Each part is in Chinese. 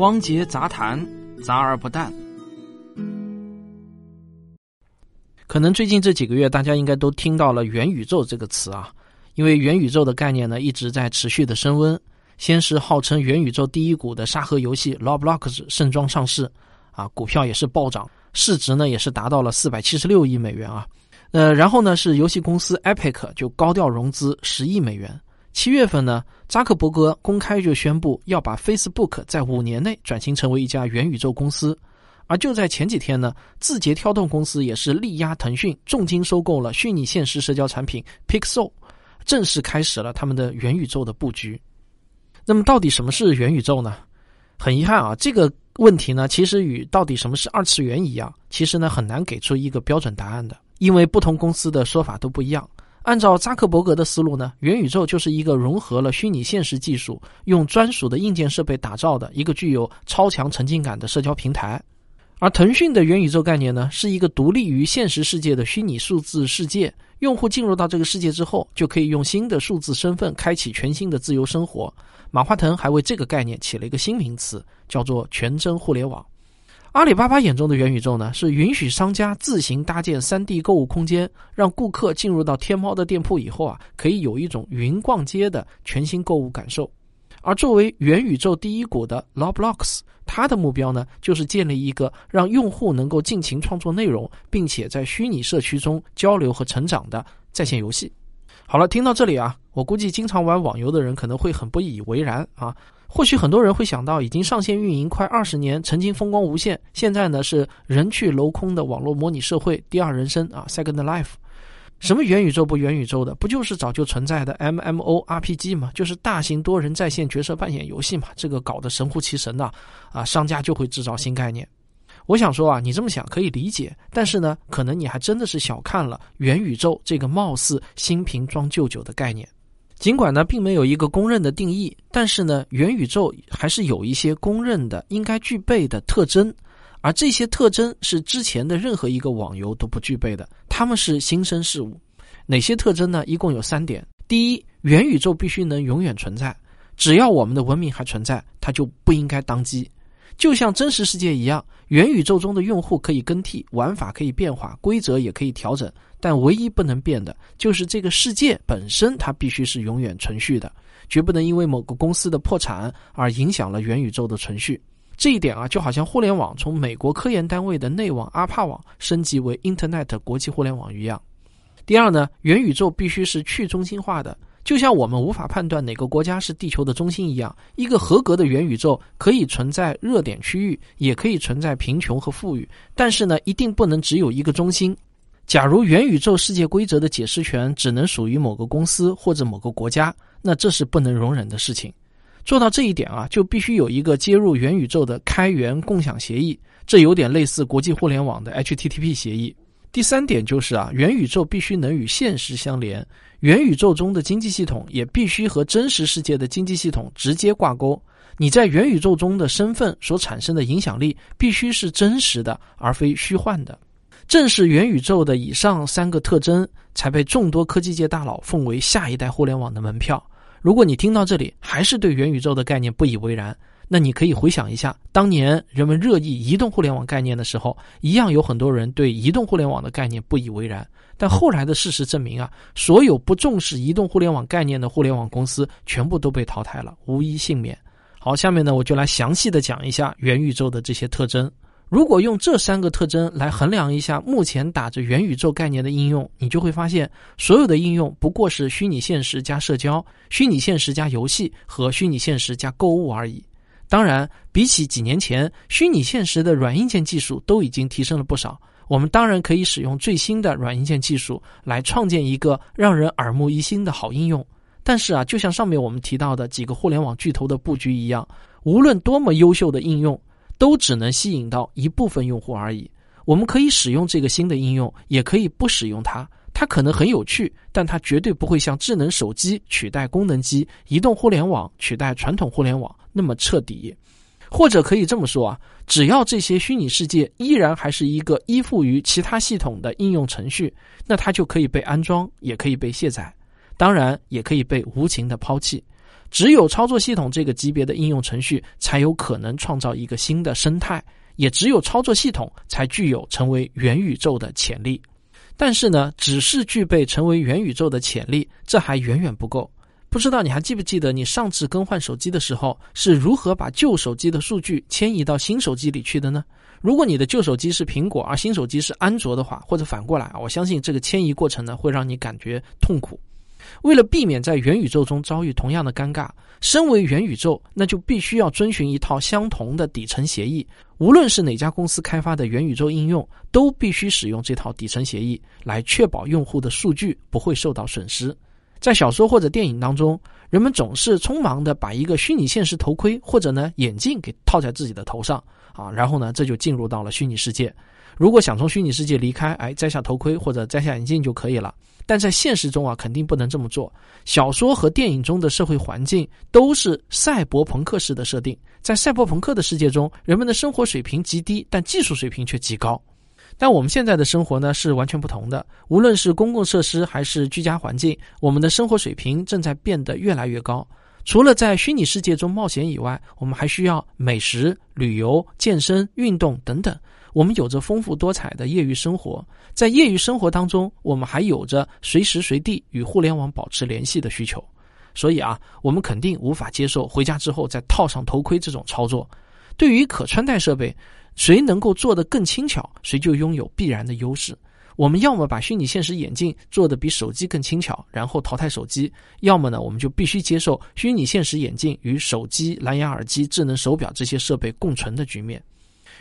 汪杰杂谈，杂而不淡。可能最近这几个月，大家应该都听到了“元宇宙”这个词啊，因为元宇宙的概念呢一直在持续的升温。先是号称元宇宙第一股的沙盒游戏 Roblox 盛装上市，啊，股票也是暴涨，市值呢也是达到了四百七十六亿美元啊。呃，然后呢是游戏公司 Epic 就高调融资十亿美元。七月份呢，扎克伯格公开就宣布要把 Facebook 在五年内转型成为一家元宇宙公司。而就在前几天呢，字节跳动公司也是力压腾讯，重金收购了虚拟现实社交产品 Pixel，正式开始了他们的元宇宙的布局。那么，到底什么是元宇宙呢？很遗憾啊，这个问题呢，其实与到底什么是二次元一样，其实呢很难给出一个标准答案的，因为不同公司的说法都不一样。按照扎克伯格的思路呢，元宇宙就是一个融合了虚拟现实技术、用专属的硬件设备打造的一个具有超强沉浸感的社交平台。而腾讯的元宇宙概念呢，是一个独立于现实世界的虚拟数字世界。用户进入到这个世界之后，就可以用新的数字身份开启全新的自由生活。马化腾还为这个概念起了一个新名词，叫做全真互联网。阿里巴巴眼中的元宇宙呢，是允许商家自行搭建 3D 购物空间，让顾客进入到天猫的店铺以后啊，可以有一种云逛街的全新购物感受。而作为元宇宙第一股的 Roblox，它的目标呢，就是建立一个让用户能够尽情创作内容，并且在虚拟社区中交流和成长的在线游戏。好了，听到这里啊，我估计经常玩网游的人可能会很不以为然啊。或许很多人会想到，已经上线运营快二十年，曾经风光无限，现在呢是人去楼空的网络模拟社会第二人生啊，Second Life。什么元宇宙不元宇宙的，不就是早就存在的 MMORPG 吗？就是大型多人在线角色扮演游戏嘛。这个搞得神乎其神的啊，商家就会制造新概念。我想说啊，你这么想可以理解，但是呢，可能你还真的是小看了元宇宙这个貌似新瓶装旧酒的概念。尽管呢，并没有一个公认的定义，但是呢，元宇宙还是有一些公认的应该具备的特征，而这些特征是之前的任何一个网游都不具备的，他们是新生事物。哪些特征呢？一共有三点：第一，元宇宙必须能永远存在，只要我们的文明还存在，它就不应该宕机。就像真实世界一样，元宇宙中的用户可以更替，玩法可以变化，规则也可以调整。但唯一不能变的就是这个世界本身，它必须是永远存续的，绝不能因为某个公司的破产而影响了元宇宙的存续。这一点啊，就好像互联网从美国科研单位的内网阿帕网升级为 Internet 国际互联网一样。第二呢，元宇宙必须是去中心化的，就像我们无法判断哪个国家是地球的中心一样，一个合格的元宇宙可以存在热点区域，也可以存在贫穷和富裕，但是呢，一定不能只有一个中心。假如元宇宙世界规则的解释权只能属于某个公司或者某个国家，那这是不能容忍的事情。做到这一点啊，就必须有一个接入元宇宙的开源共享协议，这有点类似国际互联网的 HTTP 协议。第三点就是啊，元宇宙必须能与现实相连，元宇宙中的经济系统也必须和真实世界的经济系统直接挂钩。你在元宇宙中的身份所产生的影响力必须是真实的，而非虚幻的。正是元宇宙的以上三个特征，才被众多科技界大佬奉为下一代互联网的门票。如果你听到这里还是对元宇宙的概念不以为然，那你可以回想一下，当年人们热议移动互联网概念的时候，一样有很多人对移动互联网的概念不以为然。但后来的事实证明啊，所有不重视移动互联网概念的互联网公司全部都被淘汰了，无一幸免。好，下面呢我就来详细的讲一下元宇宙的这些特征。如果用这三个特征来衡量一下目前打着元宇宙概念的应用，你就会发现，所有的应用不过是虚拟现实加社交、虚拟现实加游戏和虚拟现实加购物而已。当然，比起几年前，虚拟现实的软硬件技术都已经提升了不少。我们当然可以使用最新的软硬件技术来创建一个让人耳目一新的好应用。但是啊，就像上面我们提到的几个互联网巨头的布局一样，无论多么优秀的应用，都只能吸引到一部分用户而已。我们可以使用这个新的应用，也可以不使用它。它可能很有趣，但它绝对不会像智能手机取代功能机、移动互联网取代传统互联网那么彻底。或者可以这么说啊，只要这些虚拟世界依然还是一个依附于其他系统的应用程序，那它就可以被安装，也可以被卸载，当然也可以被无情的抛弃。只有操作系统这个级别的应用程序才有可能创造一个新的生态，也只有操作系统才具有成为元宇宙的潜力。但是呢，只是具备成为元宇宙的潜力，这还远远不够。不知道你还记不记得你上次更换手机的时候是如何把旧手机的数据迁移到新手机里去的呢？如果你的旧手机是苹果，而新手机是安卓的话，或者反过来啊，我相信这个迁移过程呢会让你感觉痛苦。为了避免在元宇宙中遭遇同样的尴尬，身为元宇宙，那就必须要遵循一套相同的底层协议。无论是哪家公司开发的元宇宙应用，都必须使用这套底层协议来确保用户的数据不会受到损失。在小说或者电影当中，人们总是匆忙的把一个虚拟现实头盔或者呢眼镜给套在自己的头上啊，然后呢这就进入到了虚拟世界。如果想从虚拟世界离开，哎，摘下头盔或者摘下眼镜就可以了。但在现实中啊，肯定不能这么做。小说和电影中的社会环境都是赛博朋克式的设定，在赛博朋克的世界中，人们的生活水平极低，但技术水平却极高。但我们现在的生活呢是完全不同的，无论是公共设施还是居家环境，我们的生活水平正在变得越来越高。除了在虚拟世界中冒险以外，我们还需要美食、旅游、健身、运动等等。我们有着丰富多彩的业余生活，在业余生活当中，我们还有着随时随地与互联网保持联系的需求。所以啊，我们肯定无法接受回家之后再套上头盔这种操作。对于可穿戴设备。谁能够做得更轻巧，谁就拥有必然的优势。我们要么把虚拟现实眼镜做得比手机更轻巧，然后淘汰手机；要么呢，我们就必须接受虚拟现实眼镜与手机、蓝牙耳机、智能手表这些设备共存的局面。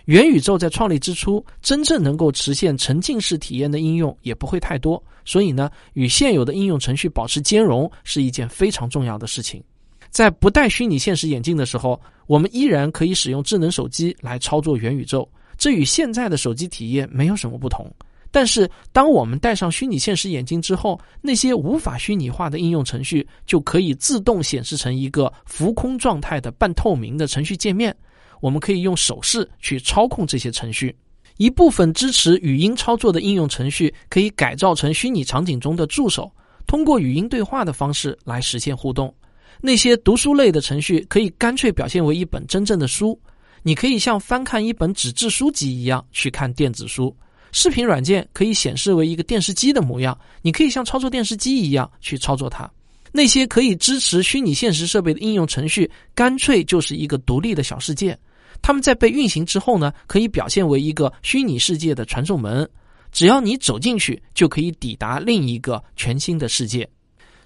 元宇宙在创立之初，真正能够实现沉浸式体验的应用也不会太多，所以呢，与现有的应用程序保持兼容是一件非常重要的事情。在不戴虚拟现实眼镜的时候，我们依然可以使用智能手机来操作元宇宙，这与现在的手机体验没有什么不同。但是，当我们戴上虚拟现实眼镜之后，那些无法虚拟化的应用程序就可以自动显示成一个浮空状态的半透明的程序界面。我们可以用手势去操控这些程序。一部分支持语音操作的应用程序可以改造成虚拟场景中的助手，通过语音对话的方式来实现互动。那些读书类的程序可以干脆表现为一本真正的书，你可以像翻看一本纸质书籍一样去看电子书。视频软件可以显示为一个电视机的模样，你可以像操作电视机一样去操作它。那些可以支持虚拟现实设备的应用程序，干脆就是一个独立的小世界。它们在被运行之后呢，可以表现为一个虚拟世界的传送门，只要你走进去，就可以抵达另一个全新的世界。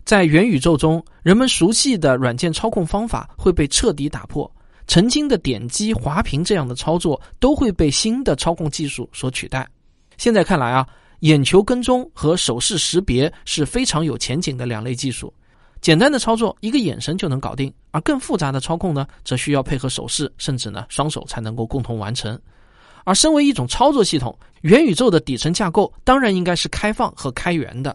在元宇宙中，人们熟悉的软件操控方法会被彻底打破。曾经的点击、滑屏这样的操作都会被新的操控技术所取代。现在看来啊，眼球跟踪和手势识别是非常有前景的两类技术。简单的操作，一个眼神就能搞定；而更复杂的操控呢，则需要配合手势，甚至呢双手才能够共同完成。而身为一种操作系统，元宇宙的底层架构当然应该是开放和开源的。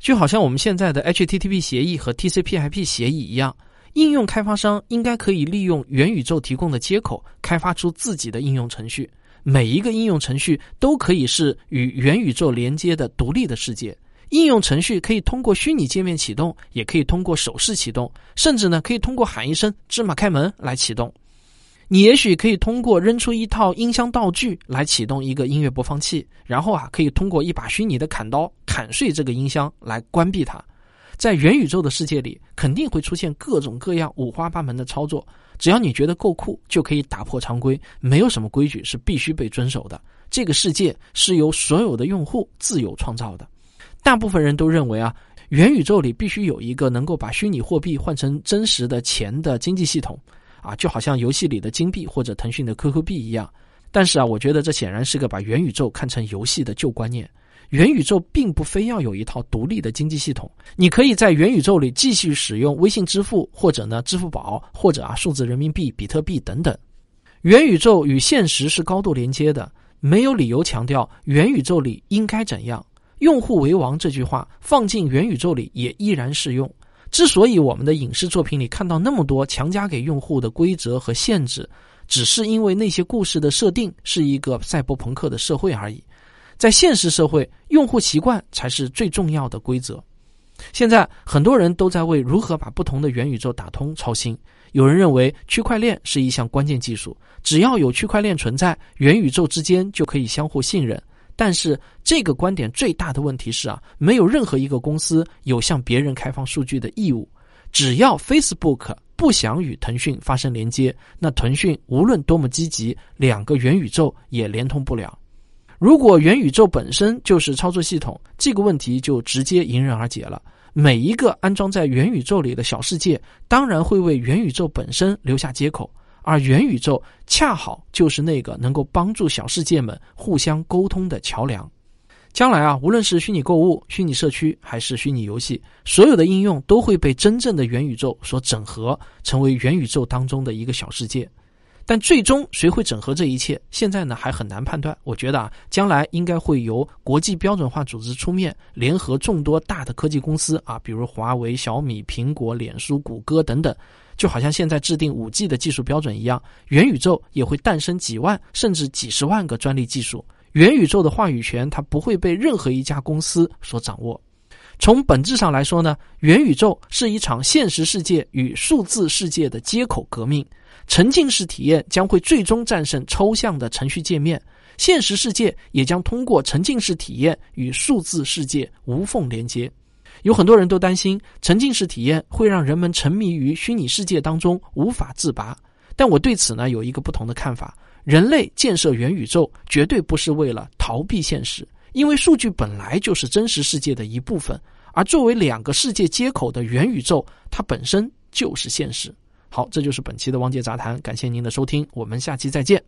就好像我们现在的 HTTP 协议和 TCP/IP 协议一样，应用开发商应该可以利用元宇宙提供的接口，开发出自己的应用程序。每一个应用程序都可以是与元宇宙连接的独立的世界。应用程序可以通过虚拟界面启动，也可以通过手势启动，甚至呢可以通过喊一声“芝麻开门”来启动。你也许可以通过扔出一套音箱道具来启动一个音乐播放器，然后啊，可以通过一把虚拟的砍刀砍碎这个音箱来关闭它。在元宇宙的世界里，肯定会出现各种各样五花八门的操作。只要你觉得够酷，就可以打破常规。没有什么规矩是必须被遵守的。这个世界是由所有的用户自由创造的。大部分人都认为啊，元宇宙里必须有一个能够把虚拟货币换成真实的钱的经济系统。啊，就好像游戏里的金币或者腾讯的 QQ 币一样，但是啊，我觉得这显然是个把元宇宙看成游戏的旧观念。元宇宙并不非要有一套独立的经济系统，你可以在元宇宙里继续使用微信支付，或者呢支付宝，或者啊数字人民币、比特币等等。元宇宙与现实是高度连接的，没有理由强调元宇宙里应该怎样。用户为王这句话放进元宇宙里也依然适用。之所以我们的影视作品里看到那么多强加给用户的规则和限制，只是因为那些故事的设定是一个赛博朋克的社会而已。在现实社会，用户习惯才是最重要的规则。现在很多人都在为如何把不同的元宇宙打通操心。有人认为区块链是一项关键技术，只要有区块链存在，元宇宙之间就可以相互信任。但是这个观点最大的问题是啊，没有任何一个公司有向别人开放数据的义务。只要 Facebook 不想与腾讯发生连接，那腾讯无论多么积极，两个元宇宙也连通不了。如果元宇宙本身就是操作系统，这个问题就直接迎刃而解了。每一个安装在元宇宙里的小世界，当然会为元宇宙本身留下接口，而元宇宙恰好就是那个能够帮助小世界们互相沟通的桥梁。将来啊，无论是虚拟购物、虚拟社区还是虚拟游戏，所有的应用都会被真正的元宇宙所整合，成为元宇宙当中的一个小世界。但最终谁会整合这一切？现在呢还很难判断。我觉得啊，将来应该会由国际标准化组织出面，联合众多大的科技公司啊，比如华为、小米、苹果、脸书、谷歌等等，就好像现在制定五 G 的技术标准一样，元宇宙也会诞生几万甚至几十万个专利技术。元宇宙的话语权它不会被任何一家公司所掌握。从本质上来说呢，元宇宙是一场现实世界与数字世界的接口革命。沉浸式体验将会最终战胜抽象的程序界面，现实世界也将通过沉浸式体验与数字世界无缝连接。有很多人都担心沉浸式体验会让人们沉迷于虚拟世界当中无法自拔，但我对此呢有一个不同的看法：人类建设元宇宙绝对不是为了逃避现实，因为数据本来就是真实世界的一部分，而作为两个世界接口的元宇宙，它本身就是现实。好，这就是本期的汪杰杂谈，感谢您的收听，我们下期再见。